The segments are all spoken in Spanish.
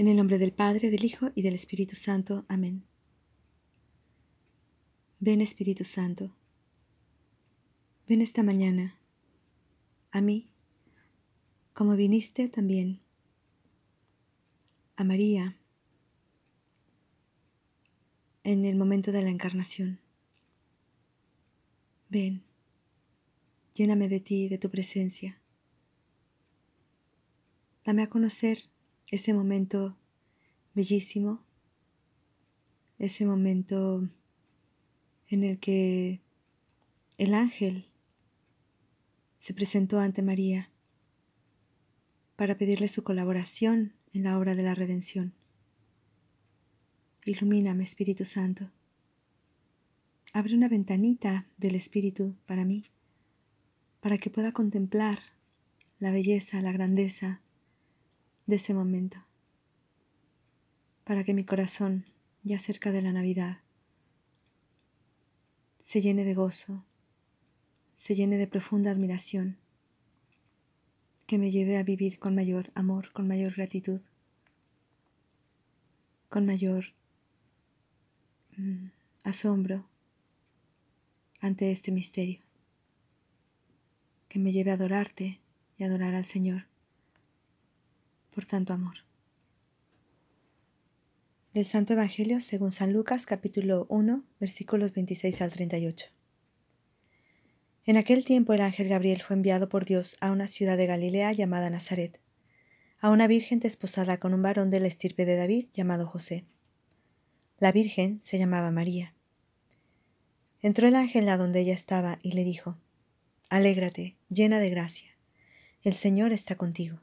En el nombre del Padre, del Hijo y del Espíritu Santo. Amén. Ven Espíritu Santo. Ven esta mañana a mí, como viniste también a María en el momento de la encarnación. Ven, lléname de ti, de tu presencia. Dame a conocer ese momento bellísimo, ese momento en el que el ángel se presentó ante María para pedirle su colaboración en la obra de la redención. Ilumíname, Espíritu Santo. Abre una ventanita del Espíritu para mí, para que pueda contemplar la belleza, la grandeza de ese momento, para que mi corazón, ya cerca de la Navidad, se llene de gozo, se llene de profunda admiración, que me lleve a vivir con mayor amor, con mayor gratitud, con mayor mm, asombro ante este misterio, que me lleve a adorarte y adorar al Señor por tanto amor. Del Santo Evangelio según San Lucas capítulo 1 versículos 26 al 38. En aquel tiempo el ángel Gabriel fue enviado por Dios a una ciudad de Galilea llamada Nazaret, a una virgen desposada con un varón de la estirpe de David llamado José. La virgen se llamaba María. Entró el ángel a donde ella estaba y le dijo, Alégrate, llena de gracia, el Señor está contigo.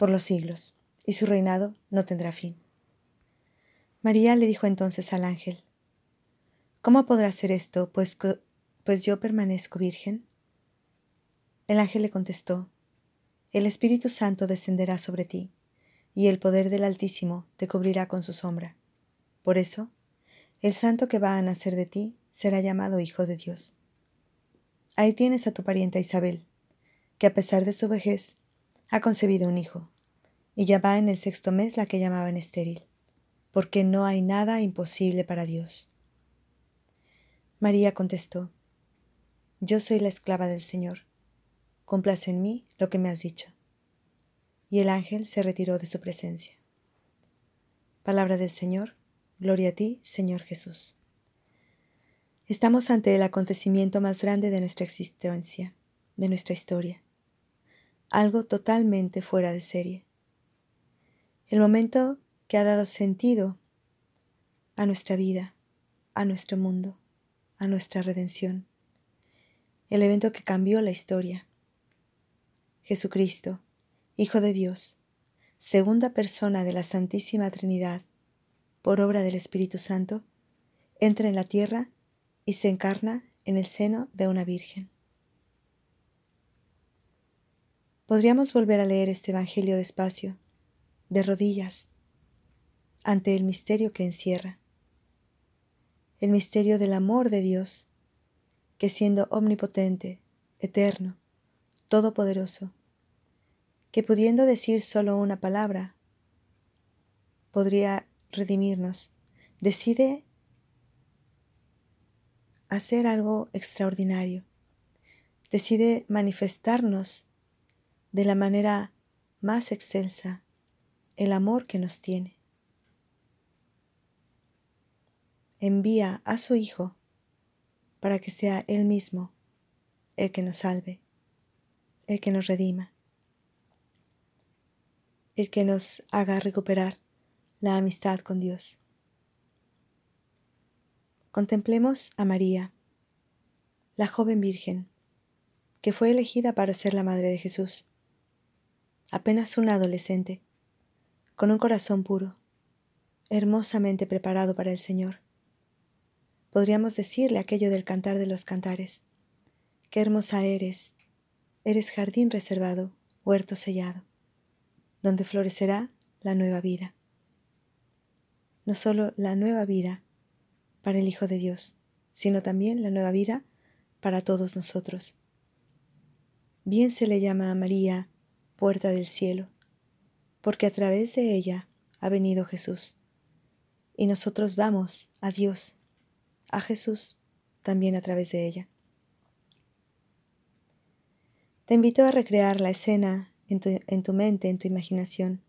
por los siglos, y su reinado no tendrá fin. María le dijo entonces al ángel, ¿Cómo podrá ser esto, pues, pues yo permanezco virgen? El ángel le contestó, El Espíritu Santo descenderá sobre ti, y el poder del Altísimo te cubrirá con su sombra. Por eso, el santo que va a nacer de ti será llamado Hijo de Dios. Ahí tienes a tu parienta Isabel, que a pesar de su vejez ha concebido un hijo, y ya va en el sexto mes la que llamaban estéril, porque no hay nada imposible para Dios. María contestó, Yo soy la esclava del Señor, complace en mí lo que me has dicho. Y el ángel se retiró de su presencia. Palabra del Señor, gloria a ti, Señor Jesús. Estamos ante el acontecimiento más grande de nuestra existencia, de nuestra historia algo totalmente fuera de serie. El momento que ha dado sentido a nuestra vida, a nuestro mundo, a nuestra redención. El evento que cambió la historia. Jesucristo, Hijo de Dios, segunda persona de la Santísima Trinidad, por obra del Espíritu Santo, entra en la tierra y se encarna en el seno de una virgen. Podríamos volver a leer este Evangelio despacio, de rodillas, ante el misterio que encierra, el misterio del amor de Dios, que siendo omnipotente, eterno, todopoderoso, que pudiendo decir solo una palabra, podría redimirnos, decide hacer algo extraordinario, decide manifestarnos de la manera más excelsa el amor que nos tiene. Envía a su Hijo para que sea Él mismo el que nos salve, el que nos redima, el que nos haga recuperar la amistad con Dios. Contemplemos a María, la joven virgen, que fue elegida para ser la madre de Jesús apenas un adolescente, con un corazón puro, hermosamente preparado para el Señor. Podríamos decirle aquello del cantar de los cantares. Qué hermosa eres, eres jardín reservado, huerto sellado, donde florecerá la nueva vida. No solo la nueva vida para el Hijo de Dios, sino también la nueva vida para todos nosotros. Bien se le llama a María puerta del cielo, porque a través de ella ha venido Jesús. Y nosotros vamos a Dios, a Jesús, también a través de ella. Te invito a recrear la escena en tu, mente, en tu imaginación.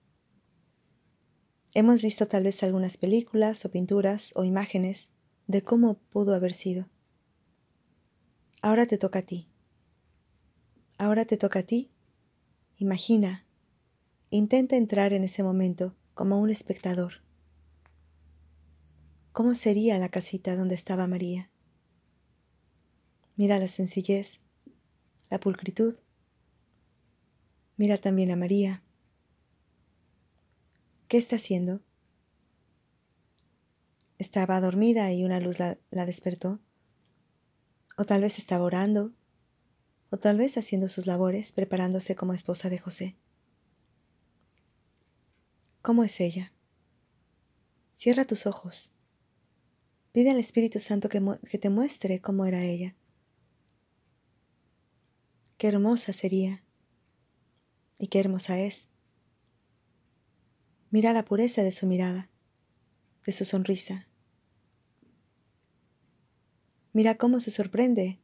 Hemos visto tal vez algunas películas o pinturas o imágenes de cómo pudo haber sido. Ahora te toca a ti. Ahora te toca a ti. Imagina. Intenta entrar en ese momento como un espectador. ¿Cómo sería la casita donde estaba María? Mira la sencillez, la pulcritud. Mira también a María. ¿Qué está haciendo? Estaba dormida y una luz la, la despertó. O tal vez estaba orando, o tal vez haciendo sus labores, preparándose como esposa de José. ¿Cómo es ella? Cierra tus ojos. Pide al Espíritu Santo que, que, te muestre cómo era ella. Qué hermosa sería y qué hermosa es. Mira la pureza de su mirada, de su sonrisa. Mira cómo se sorprende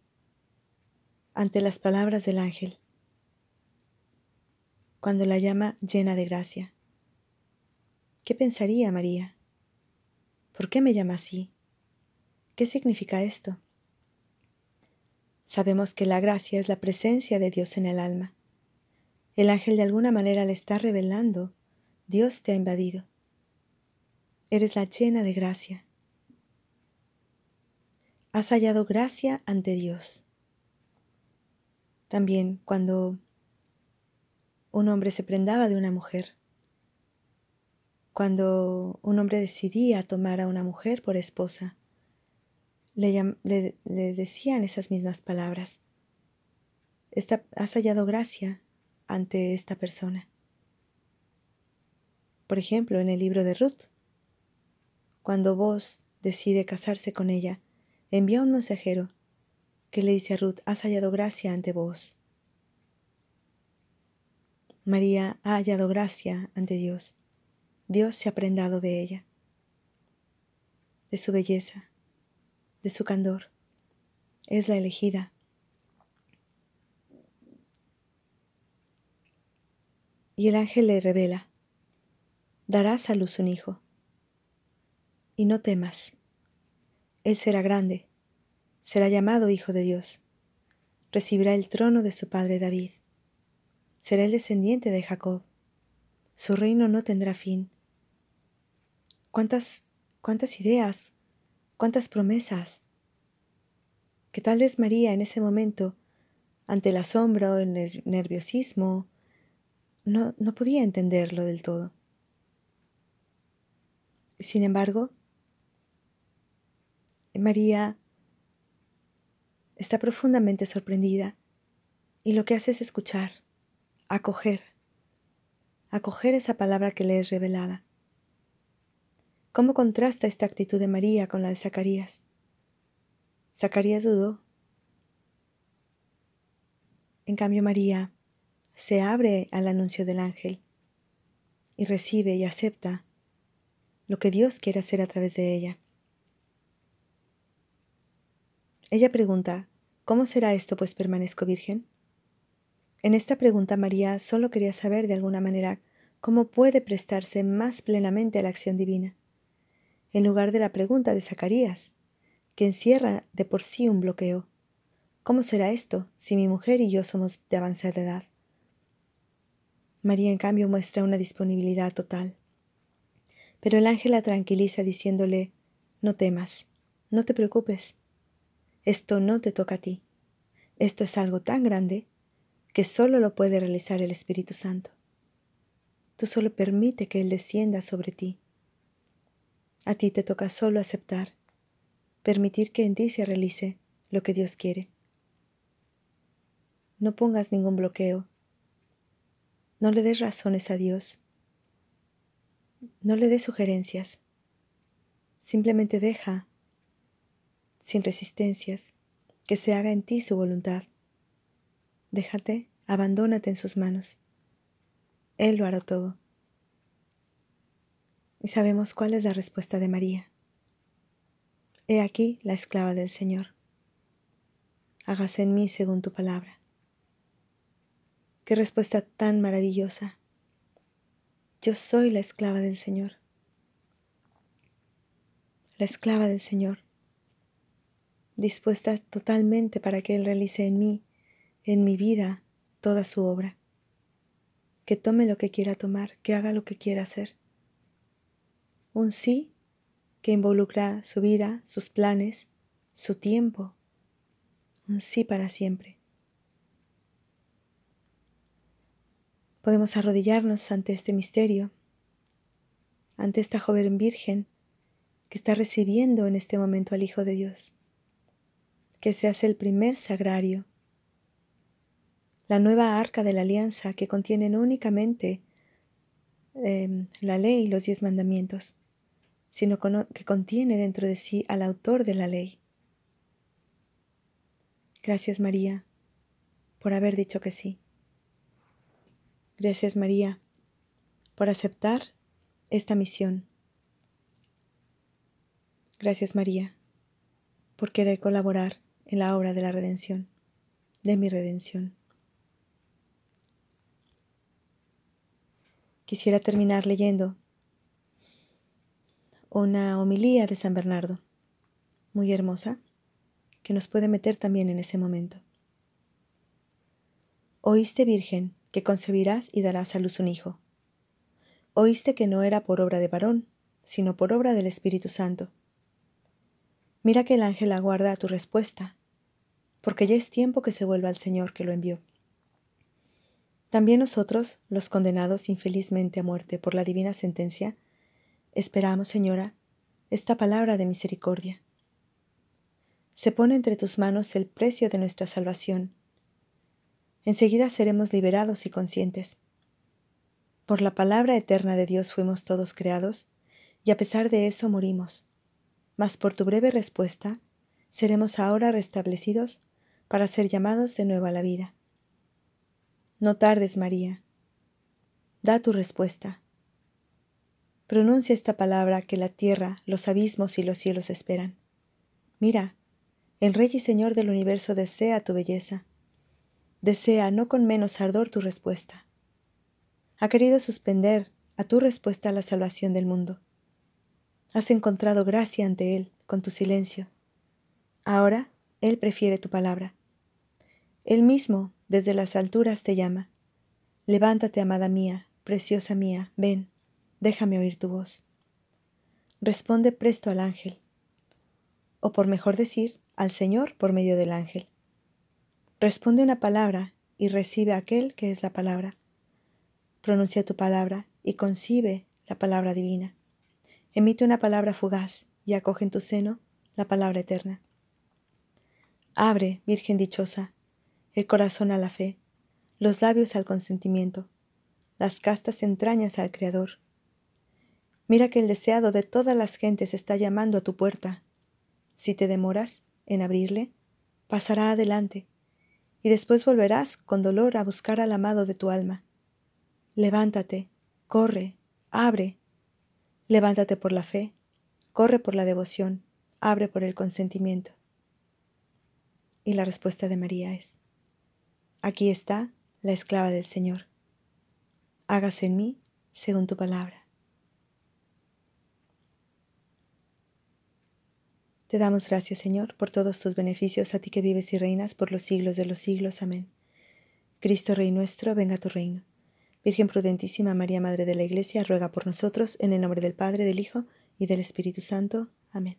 ante las palabras del ángel, cuando la llama llena de gracia. ¿Qué pensaría María? ¿Por qué me llama así? ¿Qué significa esto? Sabemos que la gracia es la presencia de Dios en el alma. El ángel de alguna manera le está revelando, Dios te ha invadido. Eres la llena de gracia. Has hallado gracia ante Dios. También cuando un hombre se prendaba de una mujer, cuando un hombre decidía tomar a una mujer por esposa, le, decían esas mismas palabras. has hallado gracia ante esta persona. Por ejemplo, en el libro de Ruth, cuando vos decide casarse con ella, envía un mensajero que le dice a Ruth, has hallado gracia ante vos. María ha hallado gracia ante Dios. Dios se ha prendado de ella, de su belleza, de su candor. Es la elegida. Y el ángel le revela, darás a luz un hijo. Y no temas, él será grande, será llamado Hijo de Dios, recibirá el trono de su padre David, será el descendiente de Jacob, su reino no tendrá fin. Cuántas, cuántas ideas, cuántas promesas, que tal vez María en ese momento, ante el asombro el nerviosismo, no, no podía entenderlo del todo. Sin embargo, María está profundamente sorprendida y lo que hace es escuchar, acoger, acoger esa palabra que le es revelada. ¿Cómo contrasta esta actitud de María con la de Zacarías? Zacarías dudó. En cambio, María se abre al anuncio del ángel y recibe y acepta lo que Dios quiere hacer a través de ella. Ella pregunta, ¿cómo será esto pues permanezco virgen? En esta pregunta María solo quería saber de alguna manera cómo puede prestarse más plenamente a la acción divina en lugar de la pregunta de Zacarías, que encierra de por sí un bloqueo. ¿Cómo será esto si mi mujer y yo somos de avanzada edad? María, en cambio, muestra una disponibilidad total. Pero el ángel la tranquiliza diciéndole, no temas, no te preocupes, esto no te toca a ti, esto es algo tan grande que solo lo puede realizar el Espíritu Santo. Tú solo permite que Él descienda sobre ti A ti te toca solo aceptar, permitir que en ti se realice lo que Dios quiere. No pongas ningún bloqueo. No le des razones a Dios. No le des sugerencias. Simplemente deja, sin resistencias, que se haga en ti su voluntad. Déjate, abandónate en sus manos. Él lo hará todo. Y sabemos cuál es la respuesta de María. He aquí la esclava del Señor. Hágase en mí según tu palabra. Qué respuesta tan maravillosa. Yo soy la esclava del Señor. La esclava del Señor, dispuesta totalmente para que Él realice en mí, en mi vida, toda su obra. Que tome lo que quiera tomar, que haga lo que quiera hacer. Un sí que involucra su vida, sus planes, su tiempo. Un sí para siempre. Podemos arrodillarnos ante este misterio, ante esta joven virgen que está recibiendo en este momento al Hijo de Dios, que se hace el primer sagrario, la nueva arca de la alianza que contiene no únicamente em, la ley y los diez mandamientos, sino que contiene dentro de sí al autor de la ley. Gracias María por haber dicho que sí. Gracias María por aceptar esta misión. Gracias María por querer colaborar en la obra de la redención, de mi redención. Quisiera terminar leyendo una homilía de San Bernardo, muy hermosa, que nos puede meter también en ese momento. Oíste, Virgen, que concebirás y darás a luz un hijo. Oíste que no era por obra de varón, sino por obra del Espíritu Santo. Mira que el ángel aguarda tu respuesta, porque ya es tiempo que se vuelva al Señor que lo envió. También nosotros, los condenados infelizmente a muerte por la divina sentencia, esperamos, Señora, esta palabra de misericordia. Se pone entre tus manos el precio de nuestra salvación enseguida seremos liberados y conscientes. Por la palabra eterna de Dios fuimos todos creados, y a pesar de eso morimos. Mas por tu breve respuesta, seremos ahora restablecidos para ser llamados de nuevo a la vida. No tardes, María. Da tu respuesta. Pronuncia esta palabra que la tierra, los abismos y los cielos esperan. Mira, el Rey y Señor del universo desea tu belleza desea no con menos ardor tu respuesta. Ha querido suspender a tu respuesta la salvación del mundo. Has encontrado gracia ante Él con tu silencio. Ahora Él prefiere tu palabra. Él mismo desde las alturas te llama. Levántate, amada mía, preciosa mía, ven, déjame oír tu voz. Responde presto al ángel, o por mejor decir, al Señor por medio del ángel. Responde una palabra y recibe aquel que es la palabra. Pronuncia tu palabra y concibe la palabra divina. Emite una palabra fugaz y acoge en tu seno la palabra eterna. Abre, Virgen dichosa, el corazón a la fe, los labios al consentimiento, las castas entrañas al Creador. Mira que el deseado de todas las gentes está llamando a tu puerta. Si te demoras en abrirle, pasará adelante y después volverás con dolor a buscar al amado de tu alma. Levántate, corre, abre. Levántate por la fe, corre por la devoción, abre por el consentimiento. Y la respuesta de María es, aquí está la esclava del Señor. Hágase en mí según tu palabra. Te damos gracias, Señor, por todos tus beneficios, a ti que vives y reinas por los siglos de los siglos. Amén. Cristo Rey nuestro, venga a tu reino. Virgen prudentísima María, Madre de la Iglesia, ruega por nosotros, en el nombre del Padre, del Hijo y del Espíritu Santo. Amén.